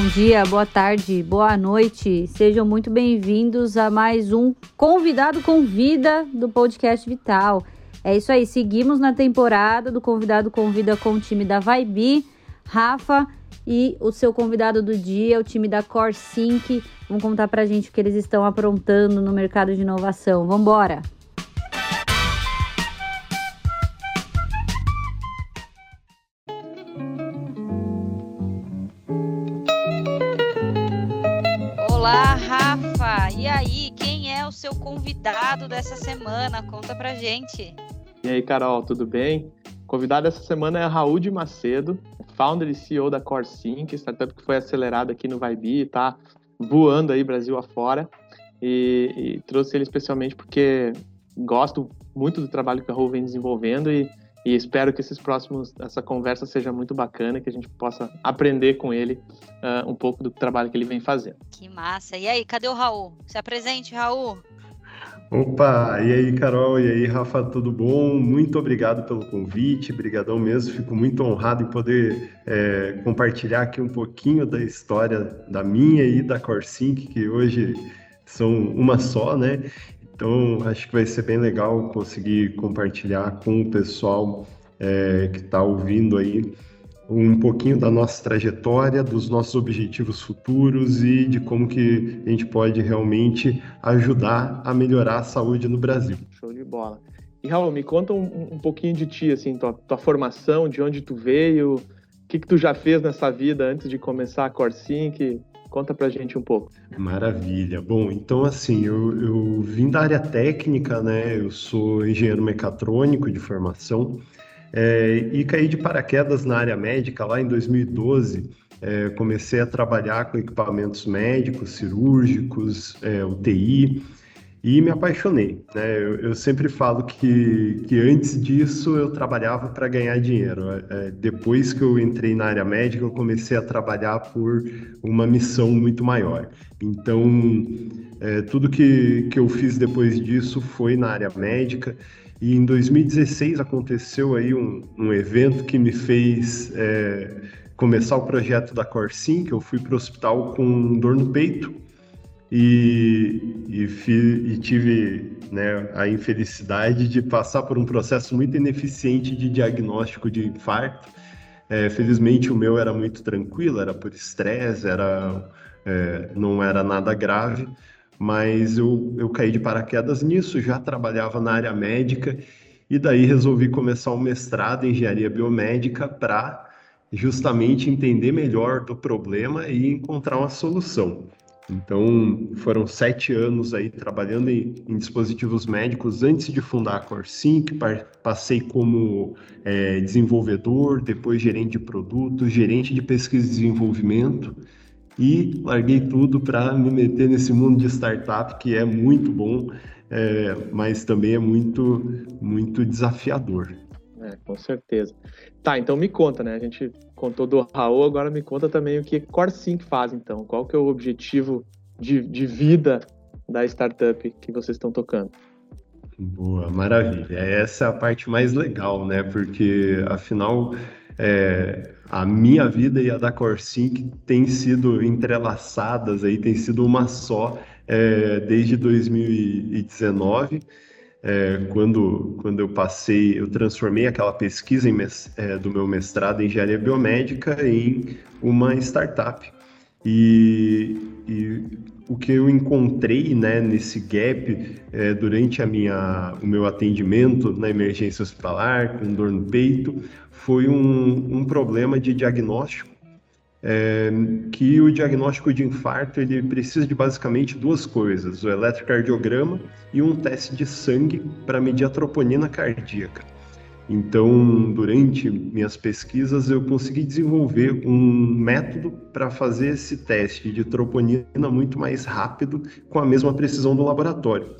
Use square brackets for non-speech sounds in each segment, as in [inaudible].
bom dia, boa tarde, boa noite. Sejam muito bem-vindos a mais um Convidado Convida do Podcast Vital. É isso aí, seguimos na temporada do Convidado Convida com o time da Vibe, Rafa e o seu convidado do dia, o time da Core Sync. Vão contar pra gente o que eles estão aprontando no mercado de inovação. Vamos embora! Seu convidado dessa semana. Conta pra gente. E aí, Carol, tudo bem? O convidado dessa semana é Raul de Macedo, founder e CEO da CoreSync, startup que foi acelerada aqui no Vibe, tá voando aí Brasil afora. E, e trouxe ele especialmente porque gosto muito do trabalho que a Raul vem desenvolvendo e, e espero que esses próximos, essa conversa seja muito bacana, que a gente possa aprender com ele uh, um pouco do trabalho que ele vem fazendo. Que massa! E aí, cadê o Raul? Se apresente, Raul! Opa, e aí, Carol, e aí, Rafa, tudo bom? Muito obrigado pelo convite, brigadão mesmo, fico muito honrado em poder é, compartilhar aqui um pouquinho da história da minha e da Corsync, que hoje são uma só, né? Então, acho que vai ser bem legal conseguir compartilhar com o pessoal é, que está ouvindo aí um pouquinho da nossa trajetória, dos nossos objetivos futuros e de como que a gente pode realmente ajudar a melhorar a saúde no Brasil. Show de bola. E Raul, me conta um, um pouquinho de ti, assim, tua, tua, formação, de onde tu veio, o que, que tu já fez nessa vida antes de começar a Corsync, Conta pra gente um pouco. Maravilha. Bom, então assim, eu, eu vim da área técnica, né? Eu sou engenheiro mecatrônico de formação. É, e caí de paraquedas na área médica lá em 2012. É, comecei a trabalhar com equipamentos médicos, cirúrgicos, é, UTI, e me apaixonei. Né? Eu, eu, sempre falo que, que antes disso eu trabalhava para ganhar dinheiro. É, depois que eu entrei na área médica, eu comecei a trabalhar por uma missão muito maior. Então, é, tudo que, que eu fiz depois disso foi na área médica. E em 2016 aconteceu aí um, um evento que me fez é, começar o projeto da Corsim, que eu fui para o hospital com dor no peito e, e, e tive né, a infelicidade de passar por um processo muito ineficiente de diagnóstico de infarto. É, felizmente o meu era muito tranquilo, era por estresse, era, é, não era nada grave, mas eu, eu caí de paraquedas nisso, já trabalhava na área médica e daí resolvi começar um mestrado em engenharia biomédica para justamente entender melhor do problema e encontrar uma solução. Então, foram sete anos aí trabalhando em, em dispositivos médicos antes de fundar a CoreSync. Passei como é, desenvolvedor, depois gerente de produtos, gerente de pesquisa e desenvolvimento e larguei tudo para me meter nesse mundo de startup que é muito bom, é, mas também é muito, muito desafiador. É, com certeza. Tá, então me conta, né? A gente contou do Raul, agora me conta também o que CoreSync faz, então. Qual que é o objetivo de, de vida da startup que vocês estão tocando? Boa, maravilha. Essa é a parte mais legal, né? Porque, afinal, é, a minha vida e a da Corsync têm sido entrelaçadas aí, tem sido uma só é, desde 2019, é, quando, quando eu passei, eu transformei aquela pesquisa em, é, do meu mestrado em engenharia biomédica em uma startup. E, e o que eu encontrei né, nesse gap é, durante a minha, o meu atendimento na emergência hospitalar, com dor no peito, foi um, um problema de diagnóstico, é, que o diagnóstico de infarto ele precisa de basicamente duas coisas, o eletrocardiograma e um teste de sangue para medir a troponina cardíaca. Então, durante minhas pesquisas, eu consegui desenvolver um método para fazer esse teste de troponina muito mais rápido, com a mesma precisão do laboratório.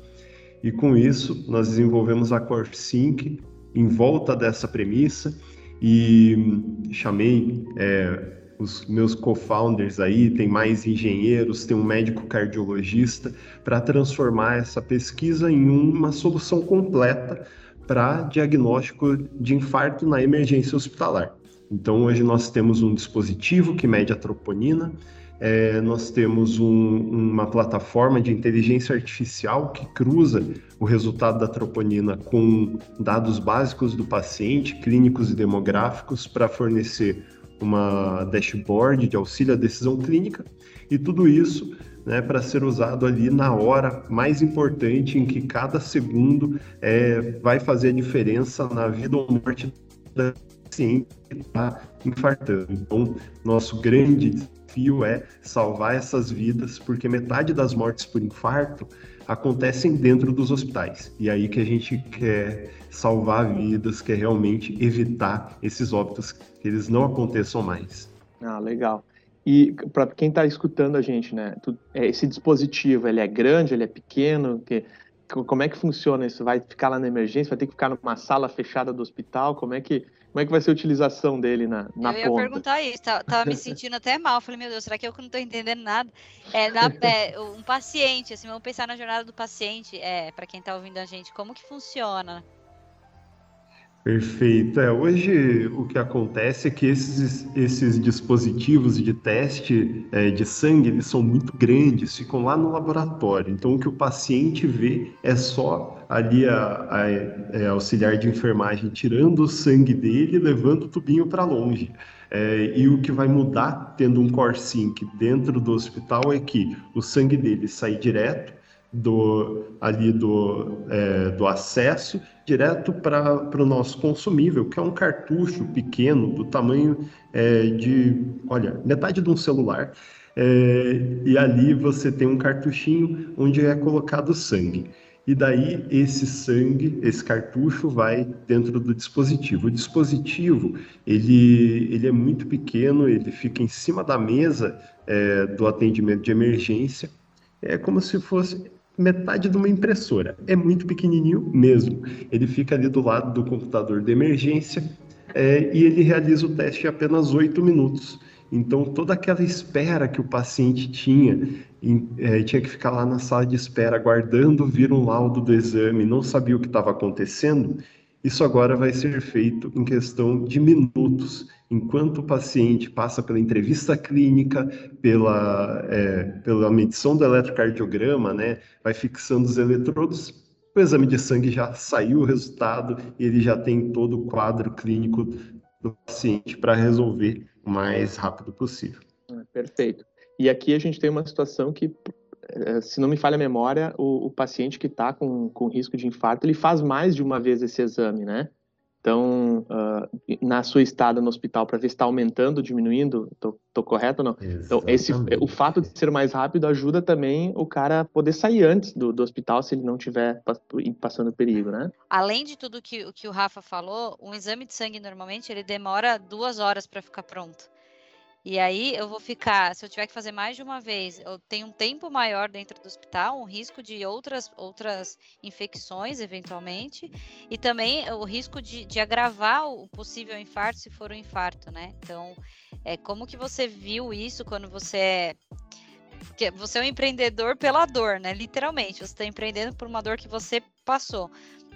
E com isso, nós desenvolvemos a CoreSync em volta dessa premissa e chamei é, os meus co-founders aí, tem mais engenheiros, tem um médico cardiologista, para transformar essa pesquisa em uma solução completa para diagnóstico de infarto na emergência hospitalar. Então, hoje nós temos um dispositivo que mede a troponina, é, nós temos um, uma plataforma de inteligência artificial que cruza o resultado da troponina com dados básicos do paciente, clínicos e demográficos, para fornecer uma dashboard de auxílio à decisão clínica, e tudo isso né, para ser usado ali na hora mais importante em que cada segundo é, vai fazer a diferença na vida ou morte da paciente que está infartando. Então, nosso grande desafio é salvar essas vidas, porque metade das mortes por infarto acontecem dentro dos hospitais. E aí que a gente quer salvar vidas, quer realmente evitar esses óbitos, que eles não aconteçam mais. Ah, legal. E para quem está escutando a gente, né? É, esse dispositivo, ele é grande, ele é pequeno? Que, como é que funciona isso? Vai ficar lá na emergência? Vai ter que ficar numa sala fechada do hospital? Como é que como é que vai ser a utilização dele na, na Eu ia ponta? perguntar isso, tava, tava me [laughs] sentindo até mal. Falei, meu Deus, será que eu não estou entendendo nada? É, na, [laughs] é, um paciente, assim, vamos pensar na jornada do paciente, é, para quem está ouvindo a gente, como que funciona? Perfeito. É, hoje o que acontece é que esses, esses dispositivos de teste é, de sangue eles são muito grandes, ficam lá no laboratório. Então o que o paciente vê é só ali a, a, a é, auxiliar de enfermagem tirando o sangue dele levando o tubinho para longe. É, e o que vai mudar tendo um CoreSync dentro do hospital é que o sangue dele sai direto do ali do, é, do acesso direto para o nosso consumível, que é um cartucho pequeno do tamanho é, de, olha, metade de um celular. É, e ali você tem um cartuchinho onde é colocado sangue. E daí esse sangue, esse cartucho vai dentro do dispositivo. O dispositivo ele, ele é muito pequeno, ele fica em cima da mesa é, do atendimento de emergência. É como se fosse metade de uma impressora. É muito pequenininho mesmo. Ele fica ali do lado do computador de emergência é, e ele realiza o teste em apenas oito minutos. Então, toda aquela espera que o paciente tinha, em, é, tinha que ficar lá na sala de espera, aguardando vir um laudo do exame, não sabia o que estava acontecendo, isso agora vai ser feito em questão de minutos, enquanto o paciente passa pela entrevista clínica, pela, é, pela medição do eletrocardiograma, né, vai fixando os eletrodos, o exame de sangue já saiu o resultado e ele já tem todo o quadro clínico do paciente para resolver mais rápido possível. Perfeito. E aqui a gente tem uma situação que eh, se não me falha a memória, o, o paciente que está com, com risco de infarto, ele faz mais de uma vez esse exame, né? Então, uh, na sua estada no hospital, para ver se está aumentando ou diminuindo, estou correto ou não? Exatamente. Então, esse, o fato de ser mais rápido ajuda também o cara a poder sair antes do, do hospital se ele não estiver passando perigo, né? Além de tudo que, que o Rafa falou, um exame de sangue normalmente ele demora duas horas para ficar pronto. E aí eu vou ficar, se eu tiver que fazer mais de uma vez, eu tenho um tempo maior dentro do hospital, um risco de outras, outras infecções, eventualmente, e também o risco de, de agravar o possível infarto se for um infarto, né? Então, é, como que você viu isso quando você é porque você é um empreendedor pela dor, né? Literalmente, você está empreendendo por uma dor que você passou.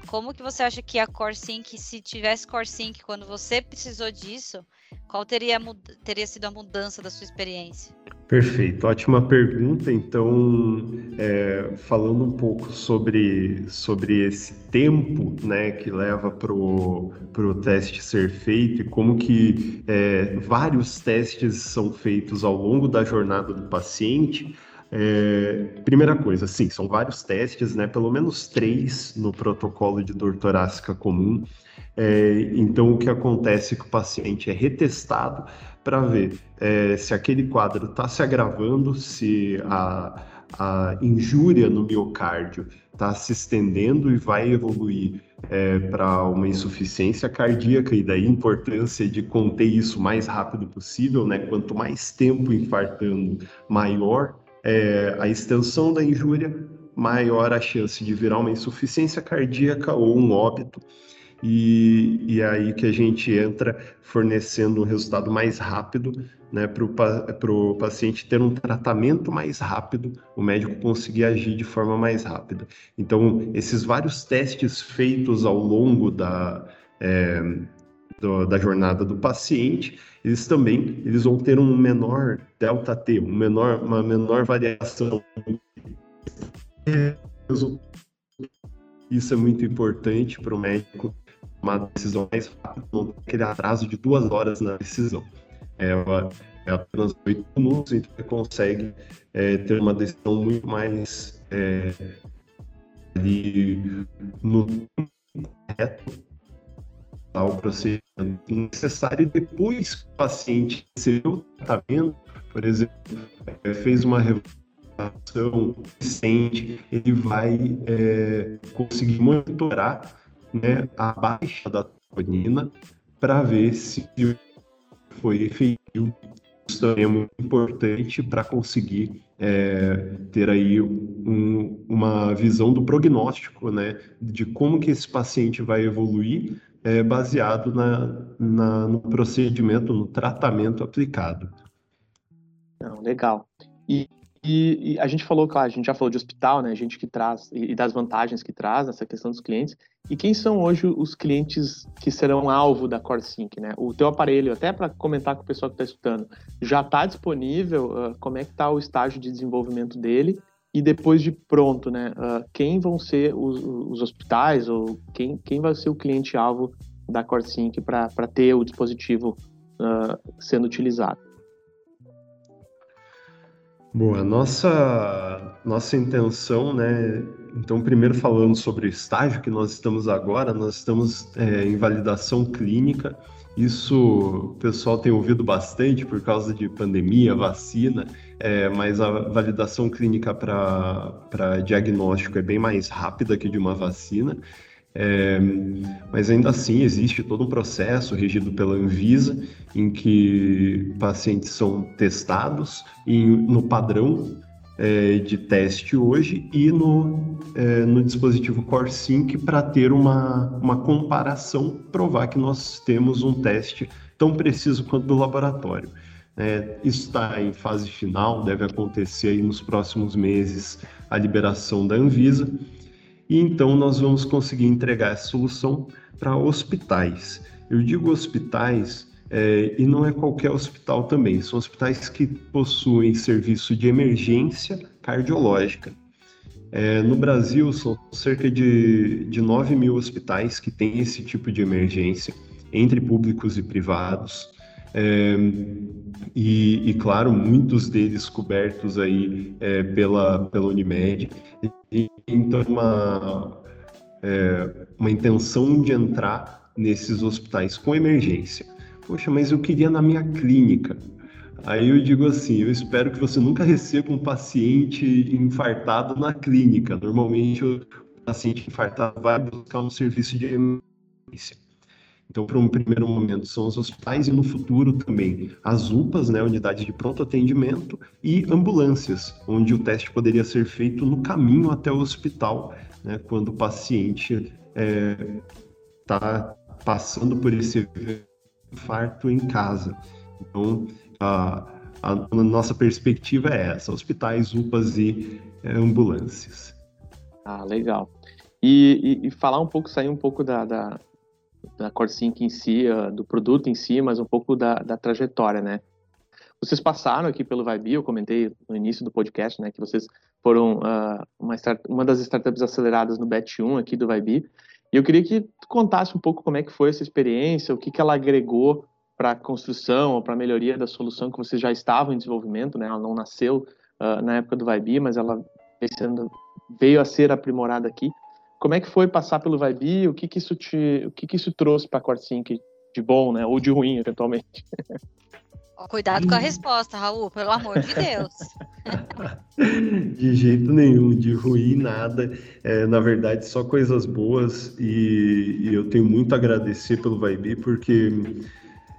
Como que você acha que a CoreSync, se tivesse CoreSync quando você precisou disso, qual teria, teria sido a mudança da sua experiência? Perfeito, ótima pergunta. Então, é, falando um pouco sobre, sobre esse tempo né, que leva para o teste ser feito e como que é, vários testes são feitos ao longo da jornada do paciente, é, primeira coisa, sim, são vários testes, né? Pelo menos três no protocolo de dor torácica comum. É, então, o que acontece é que o paciente é retestado para ver é, se aquele quadro está se agravando, se a, a injúria no miocárdio está se estendendo e vai evoluir é, para uma insuficiência cardíaca, e daí a importância de conter isso o mais rápido possível, né? Quanto mais tempo infartando, maior é, a extensão da injúria, maior a chance de virar uma insuficiência cardíaca ou um óbito. E, e é aí que a gente entra fornecendo um resultado mais rápido né, para o paciente ter um tratamento mais rápido, o médico conseguir agir de forma mais rápida. Então, esses vários testes feitos ao longo da, é, do, da jornada do paciente, eles também eles vão ter um menor delta T, um menor, uma menor variação. Isso é muito importante para o médico tomar decisão mais rápida, não ter aquele atraso de duas horas na decisão. É, é apenas oito minutos, então ele consegue é, ter uma decisão muito mais é, ali, no correto o procedimento necessário depois que o paciente recebeu o tratamento, por exemplo, é, fez uma revolução recente, ele vai é, conseguir monitorar né, a baixa da troponina para ver se foi efetivo. Isso é muito importante para conseguir é, ter aí um, uma visão do prognóstico, né, de como que esse paciente vai evoluir é, baseado na, na, no procedimento, no tratamento aplicado. Não, legal. E, e, e, a gente falou, claro, a gente já falou de hospital, né? A gente que traz e das vantagens que traz nessa questão dos clientes. E quem são hoje os clientes que serão alvo da CoreSync, né? O teu aparelho, até para comentar com o pessoal que está escutando, já está disponível? Uh, como é que está o estágio de desenvolvimento dele? E depois de pronto, né? Uh, quem vão ser os, os, hospitais ou quem, quem vai ser o cliente alvo da CoreSync para ter o dispositivo uh, sendo utilizado? Boa, nossa nossa intenção, né? Então, primeiro falando sobre o estágio que nós estamos agora, nós estamos é, em validação clínica. Isso o pessoal tem ouvido bastante por causa de pandemia, vacina, é, mas a validação clínica para diagnóstico é bem mais rápida que de uma vacina. É, mas ainda assim existe todo um processo regido pela Anvisa em que pacientes são testados em, no padrão é, de teste hoje e no, é, no dispositivo CoreSync para ter uma, uma comparação, provar que nós temos um teste tão preciso quanto do laboratório. É, está em fase final, deve acontecer aí nos próximos meses a liberação da Anvisa e então nós vamos conseguir entregar essa solução para hospitais. Eu digo hospitais é, e não é qualquer hospital também, são hospitais que possuem serviço de emergência cardiológica. É, no Brasil, são cerca de, de 9 mil hospitais que têm esse tipo de emergência, entre públicos e privados. É, e, e, claro, muitos deles cobertos aí é, pela, pela Unimed. Então, uma, é, uma intenção de entrar nesses hospitais com emergência. Poxa, mas eu queria na minha clínica. Aí eu digo assim, eu espero que você nunca receba um paciente infartado na clínica. Normalmente o paciente infartado vai buscar um serviço de emergência. Então, para um primeiro momento, são os hospitais e no futuro também as UPAs, né, unidades de pronto atendimento, e ambulâncias, onde o teste poderia ser feito no caminho até o hospital, né, quando o paciente está é, passando por esse infarto em casa. Então, a, a, nossa perspectiva é essa: hospitais, UPAs e é, ambulâncias. Ah, legal. E, e, e, falar um pouco, sair um pouco da, da da CoreSync em si, uh, do produto em si, mas um pouco da, da trajetória, né? Vocês passaram aqui pelo Vibe, eu comentei no início do podcast, né, que vocês foram uh, uma, start, uma das startups aceleradas no Bet 1 aqui do Vibe, e eu queria que tu contasse um pouco como é que foi essa experiência, o que, que ela agregou para a construção ou para a melhoria da solução que vocês já estavam em desenvolvimento, né? Ela não nasceu uh, na época do Vibe, mas ela veio a ser aprimorada aqui. Como é que foi passar pelo Vibe? O que que isso te, o que que isso trouxe para a de bom, né? Ou de ruim, eventualmente? Cuidado com a resposta, Raul, pelo amor de Deus. [laughs] de jeito nenhum, de ruim nada. É, na verdade, só coisas boas e, e, eu tenho muito a agradecer pelo Vibe, porque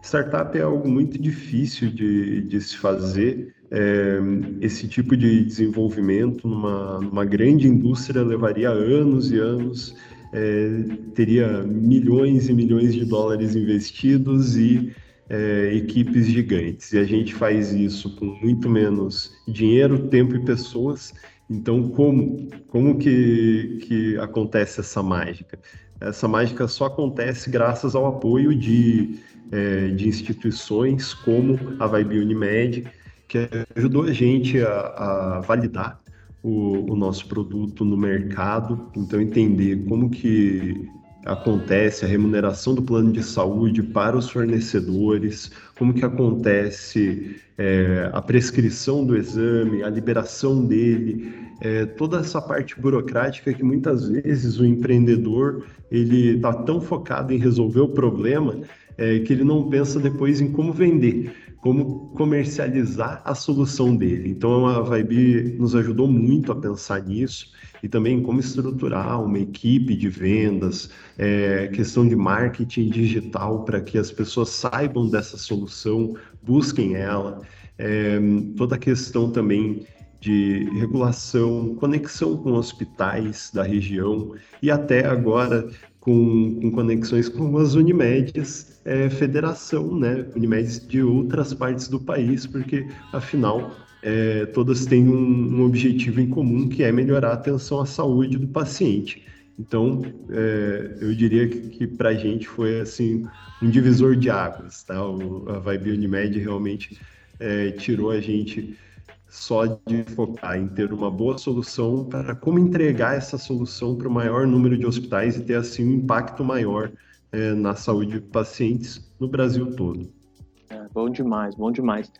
startup é algo muito difícil de, de se fazer é, esse tipo de desenvolvimento numa, numa, grande indústria levaria anos e anos, é, teria milhões e milhões de dólares investidos e é, equipes gigantes. E a gente faz isso com muito menos dinheiro, tempo e pessoas. Então, como, como que, que acontece essa mágica? essa mágica só acontece graças ao apoio de, é, de instituições como a Vibe Unimed, que ajudou a gente a, a validar o, o, nosso produto no mercado, então entender como que acontece a remuneração do plano de saúde para os fornecedores, como que acontece é, a prescrição do exame, a liberação dele, é, toda essa parte burocrática que muitas vezes o empreendedor ele está tão focado em resolver o problema é, que ele não pensa depois em como vender como comercializar a solução dele. Então a Vibe nos ajudou muito a pensar nisso e também como estruturar uma equipe de vendas, é, questão de marketing digital para que as pessoas saibam dessa solução, busquem ela, é, toda a questão também de regulação, conexão com hospitais da região e até agora com, com conexões com as Unimedes é, federação, né, Unimedes de outras partes do país, porque afinal é, todas têm um, um, objetivo em comum que é melhorar a atenção à saúde do paciente. Então, é, eu diria que, que para a gente foi assim um divisor de águas, tá? O, a Vibe Unimed realmente é, tirou a gente só de focar em ter uma boa solução para como entregar essa solução para o maior número de hospitais e ter assim um impacto maior é, na saúde de pacientes no Brasil todo. É, bom demais, bom demais.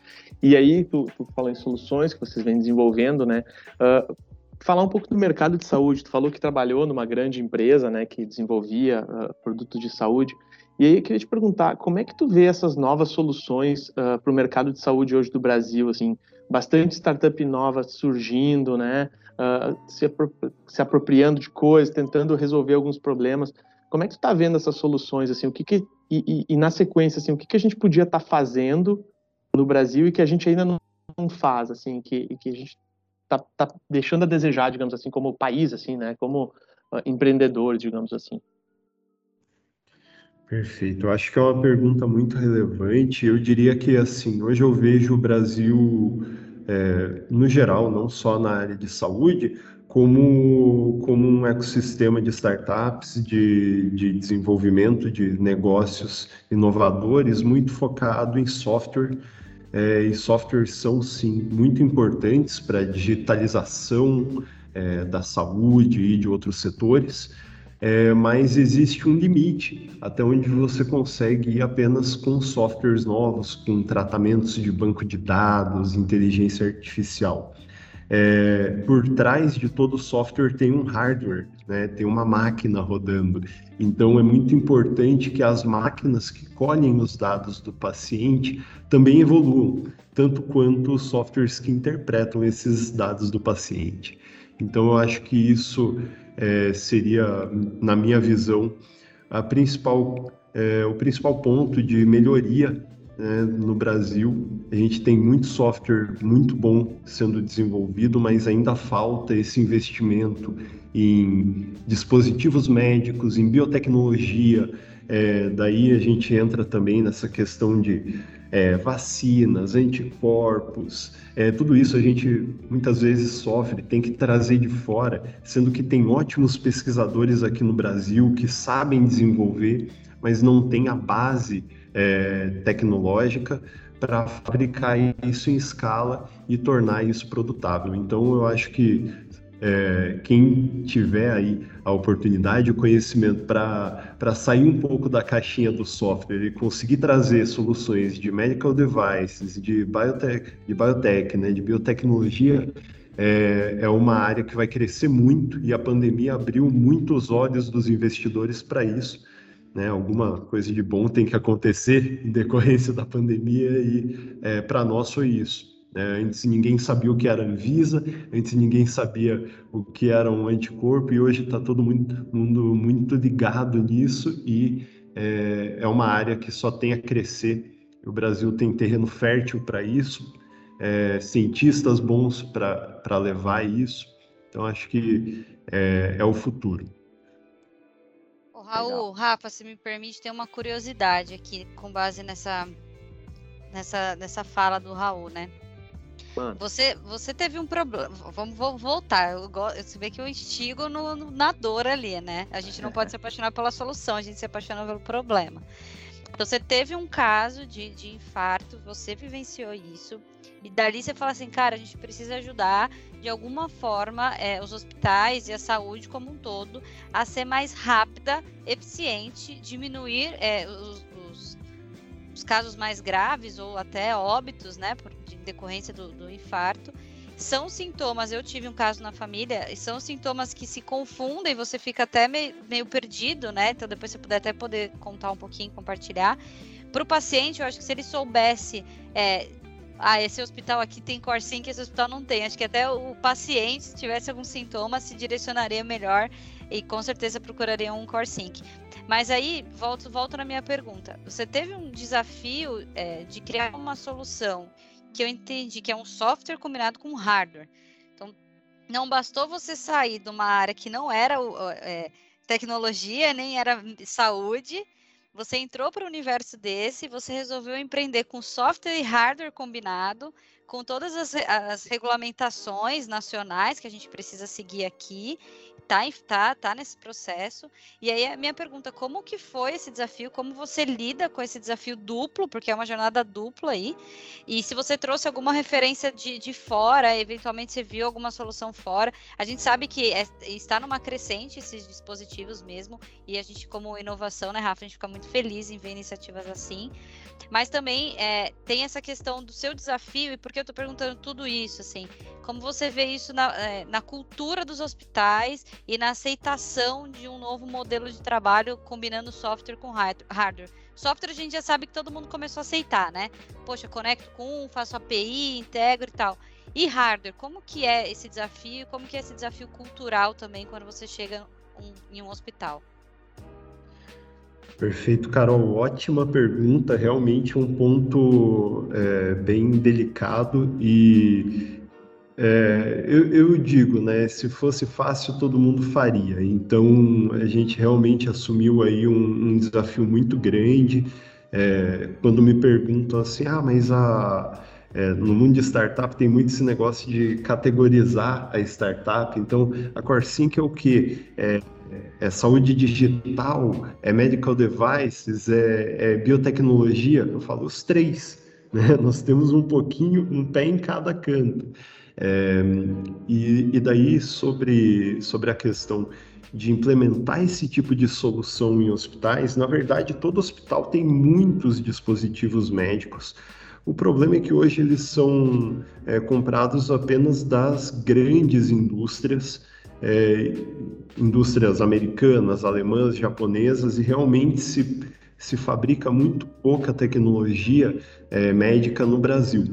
E aí, tu, tu em soluções que vocês vêm desenvolvendo, né? Uh, falar um pouco do mercado de saúde. Tu falou que trabalhou numa grande empresa, né, que desenvolvia uh, produtos de saúde. E aí eu queria te perguntar, como é que tu vê essas novas soluções uh, para o mercado de saúde hoje do Brasil? Assim, bastante startup nova surgindo, né? Uh, se, se, apropriando de coisas, tentando resolver alguns problemas. Como é que tu está vendo essas soluções assim? O que, que e, e, e, na sequência assim, o que, que a gente podia estar tá fazendo no Brasil e que a gente ainda não, não faz assim, que, que a gente está tá deixando a desejar, digamos assim, como país assim, né? Como uh, empreendedor, digamos assim. Perfeito. Eu acho que é uma pergunta muito relevante. Eu diria que, assim, hoje eu vejo o Brasil, é, no geral, não só na área de saúde, como, como um ecossistema de startups, de, de desenvolvimento de negócios inovadores, muito focado em software. É, e softwares são, sim, muito importantes para a digitalização é, da saúde e de outros setores é, mas existe um limite até onde você consegue ir apenas com softwares novos, com tratamentos de banco de dados, inteligência artificial. É, por trás de todo software tem um hardware, né? tem uma máquina rodando. Então é muito importante que as máquinas que colhem os dados do paciente também evoluam, tanto quanto os softwares que interpretam esses dados do paciente. Então eu acho que isso é, seria, na minha visão, a principal, é, o principal ponto de melhoria né, no Brasil. A gente tem muito software muito bom sendo desenvolvido, mas ainda falta esse investimento em dispositivos médicos, em biotecnologia. É, daí a gente entra também nessa questão de é, vacinas, anticorpos, é, tudo isso a gente muitas vezes sofre, tem que trazer de fora, sendo que tem ótimos pesquisadores aqui no Brasil que sabem desenvolver, mas não tem a base é, tecnológica para fabricar isso em escala e tornar isso produtável. Então, eu acho que é, quem tiver aí a oportunidade, o conhecimento para sair um pouco da caixinha do software e conseguir trazer soluções de medical devices, de biotech, de biotech, né, de biotecnologia, é, é uma área que vai crescer muito e a pandemia abriu muito os olhos dos investidores para isso. Né, alguma coisa de bom tem que acontecer em decorrência da pandemia e é, para nós foi isso. É, antes ninguém sabia o que era Anvisa, antes ninguém sabia o que era um anticorpo e hoje está todo mundo, mundo muito ligado nisso e é, é, uma área que só tem a crescer. O Brasil tem terreno fértil para isso, é, cientistas bons para levar isso. Então acho que é, é o futuro. Raul, Legal. Rafa, se me permite ter uma curiosidade aqui com base nessa, nessa, nessa fala do Raul, né? Você, você teve um problema. Vamos vou voltar. Eu, você vê que eu instigo no, no, na dor ali, né? A gente não pode se apaixonar pela solução, a gente se apaixona pelo problema. Então você teve um caso de, de infarto, você vivenciou isso, e dali você fala assim, cara, a gente precisa ajudar de alguma forma é, os hospitais e a saúde como um todo a ser mais rápida, eficiente, diminuir é, os, os, os, casos mais graves ou até óbitos, né, por decorrência do, do infarto são sintomas, eu tive um caso na família, e são sintomas que se confundem, você fica até meio, meio perdido, né? Então depois você puder até poder contar um pouquinho, compartilhar. Para o paciente, eu acho que se ele soubesse, é, ah, esse hospital aqui tem Corsync, esse hospital não tem. Acho que até o paciente, se tivesse algum sintoma, se direcionaria melhor e com certeza procuraria um Corsync. Mas aí, volto, volto na minha pergunta. Você teve um desafio é, de criar uma solução que eu entendi que é um software combinado com hardware. Então, não bastou você sair de uma área que não era é, tecnologia, nem era saúde, você entrou para o universo desse, você resolveu empreender com software e hardware combinado, com todas as, as regulamentações nacionais que a gente precisa seguir aqui, tá, tá, tá nesse processo. E aí a minha pergunta, como que foi esse desafio? Como você lida com esse desafio duplo, porque é uma jornada dupla aí? E se você trouxe alguma referência de, de fora, eventualmente você viu alguma solução fora. A gente sabe que é, está numa crescente esses dispositivos mesmo, e a gente, como inovação, né, Rafa, a gente fica muito feliz em ver iniciativas assim. Mas também é, tem essa questão do seu desafio, e por que eu estou perguntando tudo isso, assim, como você vê isso na, é, na cultura dos hospitais e na aceitação de um novo modelo de trabalho combinando software com hardware. Software a gente já sabe que todo mundo começou a aceitar, né? Poxa, conecto com um, faço API, integro e tal. E hardware, como que é esse desafio? Como que é esse desafio cultural também quando você chega um, em um hospital? Perfeito, Carol. Ótima pergunta. Realmente um ponto é, bem delicado e é, eu, eu, digo, né? Se fosse fácil, todo mundo faria. Então, a gente realmente assumiu aí um, um desafio muito grande. É, quando me perguntam assim, ah, mas a, é, no mundo de startup tem muito esse negócio de categorizar a startup. Então, a CoreSync é o quê? É, é saúde digital, é medical devices, é, é biotecnologia. Eu falo os três. [laughs] Né? Nós temos um pouquinho, um pé em cada canto. É, e, e daí, sobre, sobre a questão de implementar esse tipo de solução em hospitais, na verdade, todo hospital tem muitos dispositivos médicos. O problema é que hoje eles são é, comprados apenas das grandes indústrias, é, indústrias americanas, alemãs, japonesas, e realmente se, se fabrica muito pouca tecnologia é, médica no Brasil.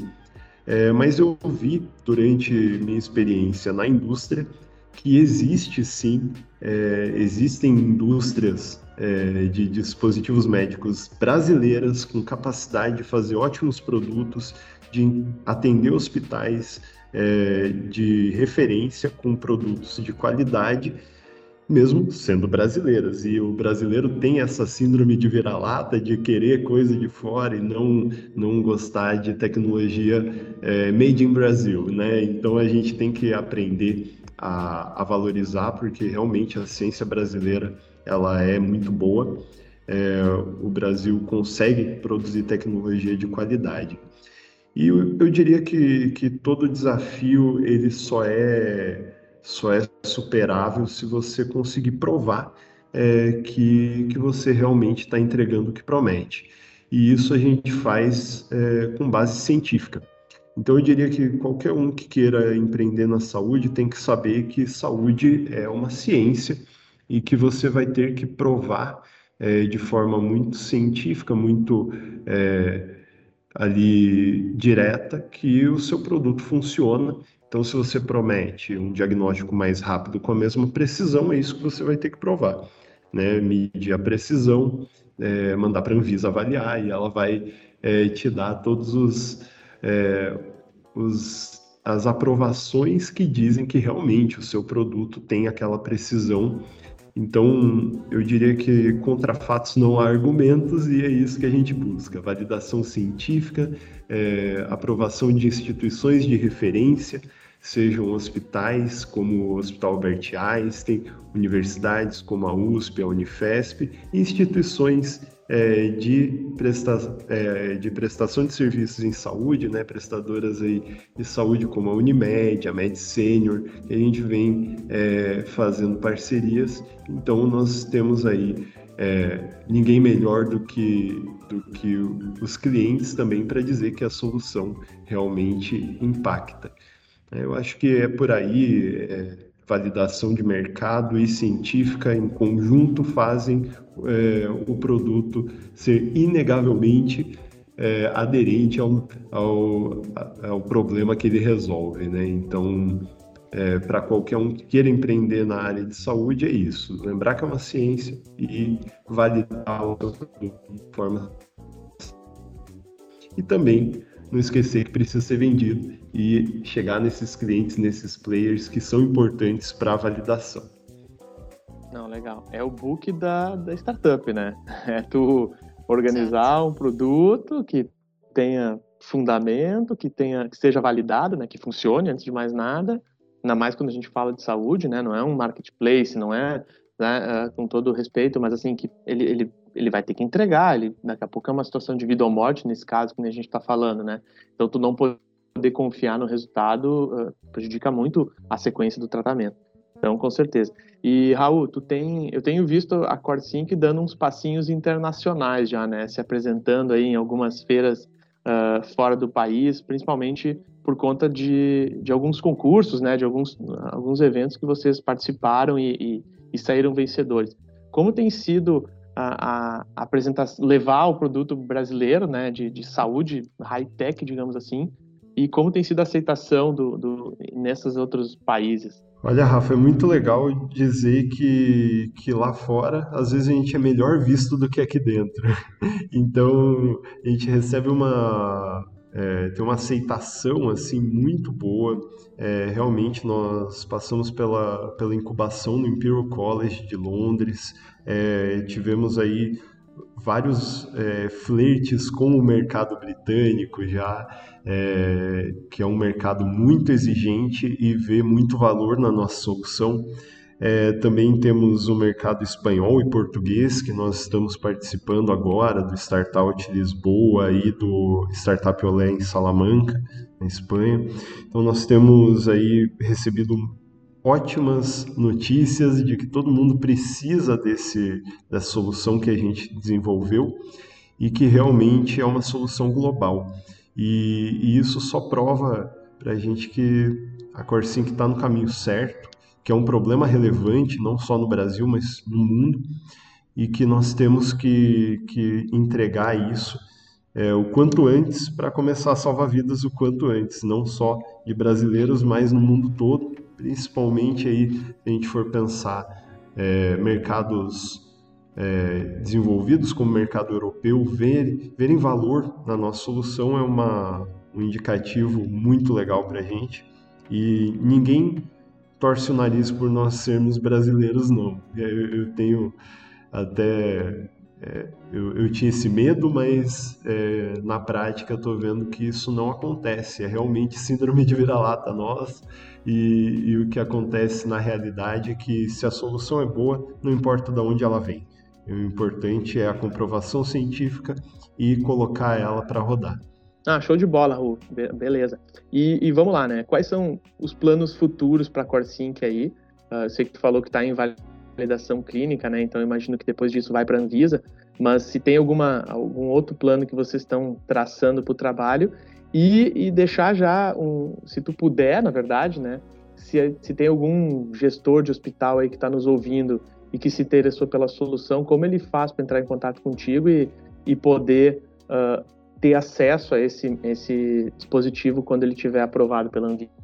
É, mas eu vi durante minha experiência na indústria que existe sim, é, existem indústrias é, de dispositivos médicos brasileiras com capacidade de fazer ótimos produtos, de atender hospitais é, de referência com produtos de qualidade mesmo sendo brasileiras. E o brasileiro tem essa síndrome de vira-lata, de querer coisa de fora e não, não gostar de tecnologia é, made in Brasil, né? Então a gente tem que aprender a, a, valorizar, porque realmente a ciência brasileira ela é muito boa. É, o Brasil consegue produzir tecnologia de qualidade. E eu, eu diria que, que todo desafio ele só é só é superável se você conseguir provar é, que, que você realmente está entregando o que promete. E isso a gente faz é, com base científica. Então eu diria que qualquer um que queira empreender na saúde tem que saber que saúde é uma ciência e que você vai ter que provar é, de forma muito científica, muito é, ali direta, que o seu produto funciona então, se você promete um diagnóstico mais rápido com a mesma precisão, é isso que você vai ter que provar. Né? Medir a precisão, é, mandar para a Anvisa avaliar e ela vai é, te dar todos os, é, os, as aprovações que dizem que realmente o seu produto tem aquela precisão Então, eu diria que contra fatos não há argumentos e é isso que a gente busca: validação científica, é, aprovação de instituições de referência, sejam hospitais como o Hospital Albert Einstein, universidades como a USP, a Unifesp, instituições é, de, presta, é, de prestação de serviços em saúde, né, prestadoras aí de saúde como a Unimed, a Med Senior, que a gente vem é, fazendo parcerias. Então nós temos aí é, ninguém melhor do que, do que os clientes também para dizer que a solução realmente impacta. Eu acho que é por aí, é, validação de mercado e científica em conjunto fazem é, o produto ser inegavelmente é, aderente ao, ao, ao, problema que ele resolve. Né? Então, é, para qualquer um que queira empreender na área de saúde, é isso: lembrar que é uma ciência e validar o seu produto de forma. E também não esquecer que precisa ser vendido e chegar nesses clientes, nesses players que são importantes para a validação. Não, legal. É o book da, da startup, né? [laughs] É tu organizar um produto que tenha fundamento, que tenha, que seja validado, né? Que funcione antes de mais nada. Ainda mais quando a gente fala de saúde, né? Não é um marketplace, não é, né, é com todo respeito, mas assim que ele, ele ele vai ter que entregar, ele daqui a pouco é uma situação de vida ou morte nesse caso que a gente está falando, né? Então tu não poder confiar no resultado uh, prejudica muito a sequência do tratamento. Então, com certeza. E Raul, tu tem, eu tenho visto a CorSync dando uns passinhos internacionais já, né? Se apresentando aí em algumas feiras uh, fora do país, principalmente por conta de, de alguns concursos, né? De alguns, alguns eventos que vocês participaram e, e, e saíram vencedores. Como tem sido a, a apresentar, levar o produto brasileiro, né, de, de saúde high-tech, digamos assim, e como tem sido a aceitação do, do, nesses outros países? Olha, Rafa, é muito legal dizer que, que lá fora, às vezes a gente é melhor visto do que aqui dentro. [laughs] Então, a gente recebe uma, é, tem uma aceitação assim muito boa. É, realmente nós passamos pela, pela incubação no Imperial College de Londres, é, tivemos aí vários é, flertes com o mercado britânico já, é, que é um mercado muito exigente e vê muito valor na nossa solução. É, também temos o mercado espanhol e português, que nós estamos participando agora, do Startup Lisboa e do Startup Olé em Salamanca, na Espanha. Então nós temos aí recebido ótimas notícias de que todo mundo precisa desse, dessa solução que a gente desenvolveu e que realmente é uma solução global. E, e isso só prova para a gente que a Corsync está no caminho certo que é um problema relevante, não só no Brasil, mas no mundo, e que nós temos que, que entregar isso é, o quanto antes para começar a salvar vidas o quanto antes, não só de brasileiros, mas no mundo todo, principalmente aí, se a gente for pensar é, mercados é, desenvolvidos como o mercado europeu, verem, valor na nossa solução é uma, um indicativo muito legal para a gente. E ninguém torce o nariz por nós sermos brasileiros, não. Eu, eu tenho até. É, eu, eu, tinha esse medo, mas é, na prática estou vendo que isso não acontece. É realmente síndrome de vira-lata nós. E, e, o que acontece na realidade é que se a solução é boa, não importa de onde ela vem. O importante é a comprovação científica e colocar ela para rodar. Ah, show de bola, Ru. Be beleza. E, e, vamos lá, né? Quais são os planos futuros para a CoreSync aí? Uh, sei que tu falou que está em validação clínica, né? Então imagino que depois disso vai para a Anvisa. Mas se tem alguma, algum outro plano que vocês estão traçando para o trabalho e, e, deixar já um, se tu puder, na verdade, né? Se, se tem algum gestor de hospital aí que está nos ouvindo e que se interessou pela solução, como ele faz para entrar em contato contigo e, e poder uh, ter acesso a esse, esse dispositivo quando ele tiver aprovado pela Anvisa.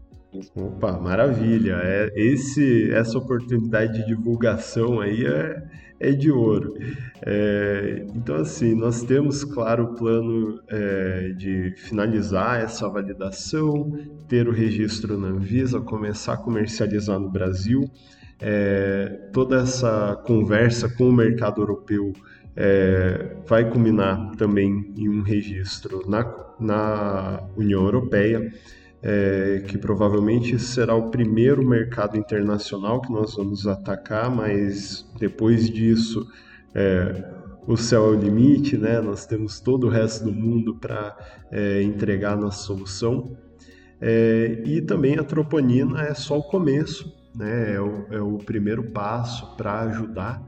Opa, maravilha! É, esse, essa oportunidade de divulgação aí é, é de ouro. É, então, assim, nós temos, claro, o plano é, de finalizar essa validação, ter o registro na Anvisa, começar a comercializar no Brasil. É, toda essa conversa com o mercado europeu é, vai culminar também em um registro na, na União Europeia, é, que provavelmente será o primeiro mercado internacional que nós vamos atacar, mas depois disso é, o céu é o limite, né? Nós temos todo o resto do mundo para é, entregar nossa solução. É, e também a troponina é só o começo, né? É o, é o primeiro passo para ajudar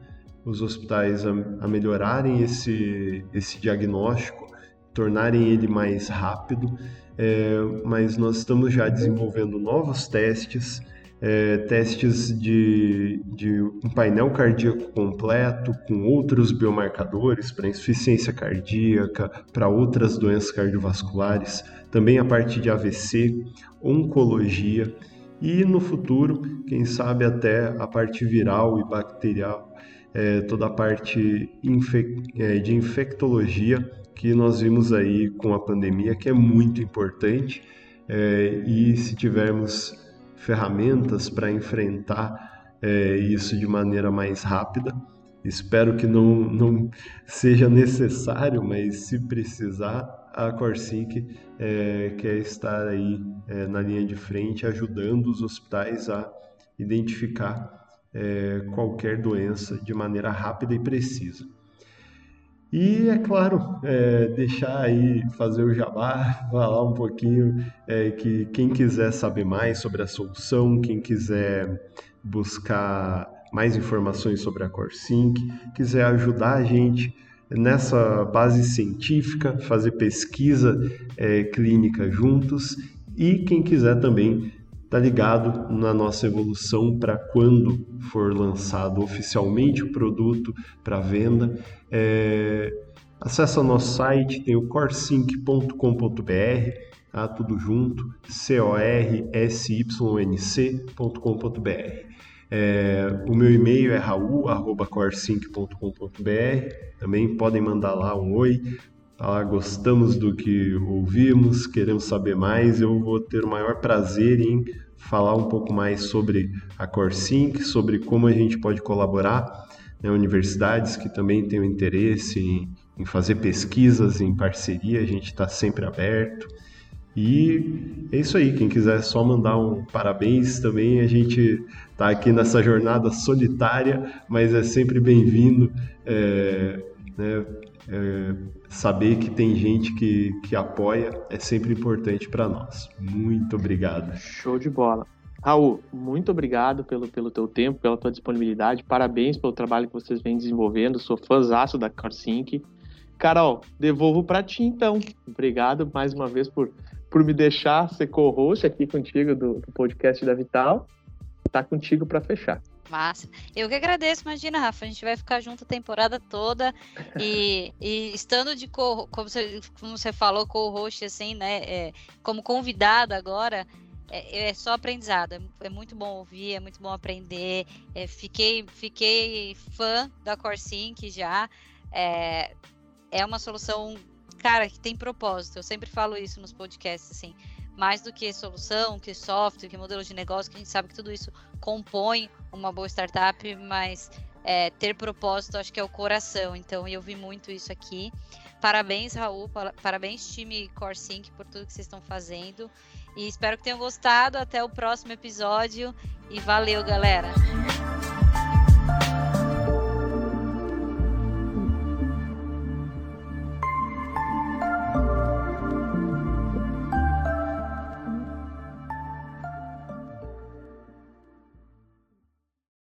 os hospitais a, a melhorarem esse, esse diagnóstico, tornarem ele mais rápido, é, mas nós estamos já desenvolvendo novos testes, é, testes de, de um painel cardíaco completo com outros biomarcadores para insuficiência cardíaca, para outras doenças cardiovasculares, também a parte de AVC, oncologia e no futuro, quem sabe até a parte viral e bacterial é, toda a parte infec é, de infectologia que nós vimos aí com a pandemia, que é muito importante. É, e se tivermos ferramentas para enfrentar é, isso de maneira mais rápida, espero que não, não seja necessário, mas se precisar, a Corsync é, quer estar aí é, na linha de frente, ajudando os hospitais a identificar é, qualquer doença de maneira rápida e precisa. E é claro, é, deixar aí, fazer o jabá, [laughs] falar um pouquinho é, que quem quiser saber mais sobre a solução, quem quiser buscar mais informações sobre a CoreSync, quiser ajudar a gente nessa base científica, fazer pesquisa é, clínica juntos e quem quiser também tá ligado na nossa evolução para quando for lançado oficialmente o produto para venda. É, acesse nosso site, tem o corsync.com.br, tá? tudo junto, c-o-r-s-y-n-c.com.br. É, o meu e-mail é raul.corsync.com.br. Também podem mandar lá um oi, ah, gostamos do que ouvimos, queremos saber mais. Eu vou ter o maior prazer em falar um pouco mais sobre a CoreSync, sobre como a gente pode colaborar, né, universidades que também têm interesse em, em fazer pesquisas em parceria, a gente está sempre aberto. E é isso aí, quem quiser só mandar um parabéns também, a gente está aqui nessa jornada solitária, mas é sempre bem-vindo. É, né, é, saber que tem gente que, que apoia é sempre importante para nós. Muito obrigado. Show de bola. Raul, muito obrigado pelo, pelo teu tempo, pela tua disponibilidade. Parabéns pelo trabalho que vocês vêm desenvolvendo. Sou fãzaço da CorSync. Carol, devolvo para ti então. Obrigado mais uma vez por, por me deixar ser co-host aqui contigo do, do podcast da Vital. Tá contigo para fechar. Massa. Eu que agradeço, imagina, Rafa, a gente vai ficar junto a temporada toda e, [laughs] e estando de co, como você, como você falou, co-host, assim, né, é, como convidado agora, é, é, só aprendizado, é, é, muito bom ouvir, é muito bom aprender, é, fiquei, fiquei fã da CoreSync já, é, é uma solução, cara, que tem propósito, eu sempre falo isso nos podcasts, assim, mais do que solução, que software, que modelo de negócio, que a gente sabe que tudo isso compõe uma boa startup, mas é, ter propósito acho que é o coração. Então eu vi muito isso aqui. Parabéns, Raul, parabéns, time CoreSync, por tudo que vocês estão fazendo. E espero que tenham gostado. Até o próximo episódio. E valeu, galera!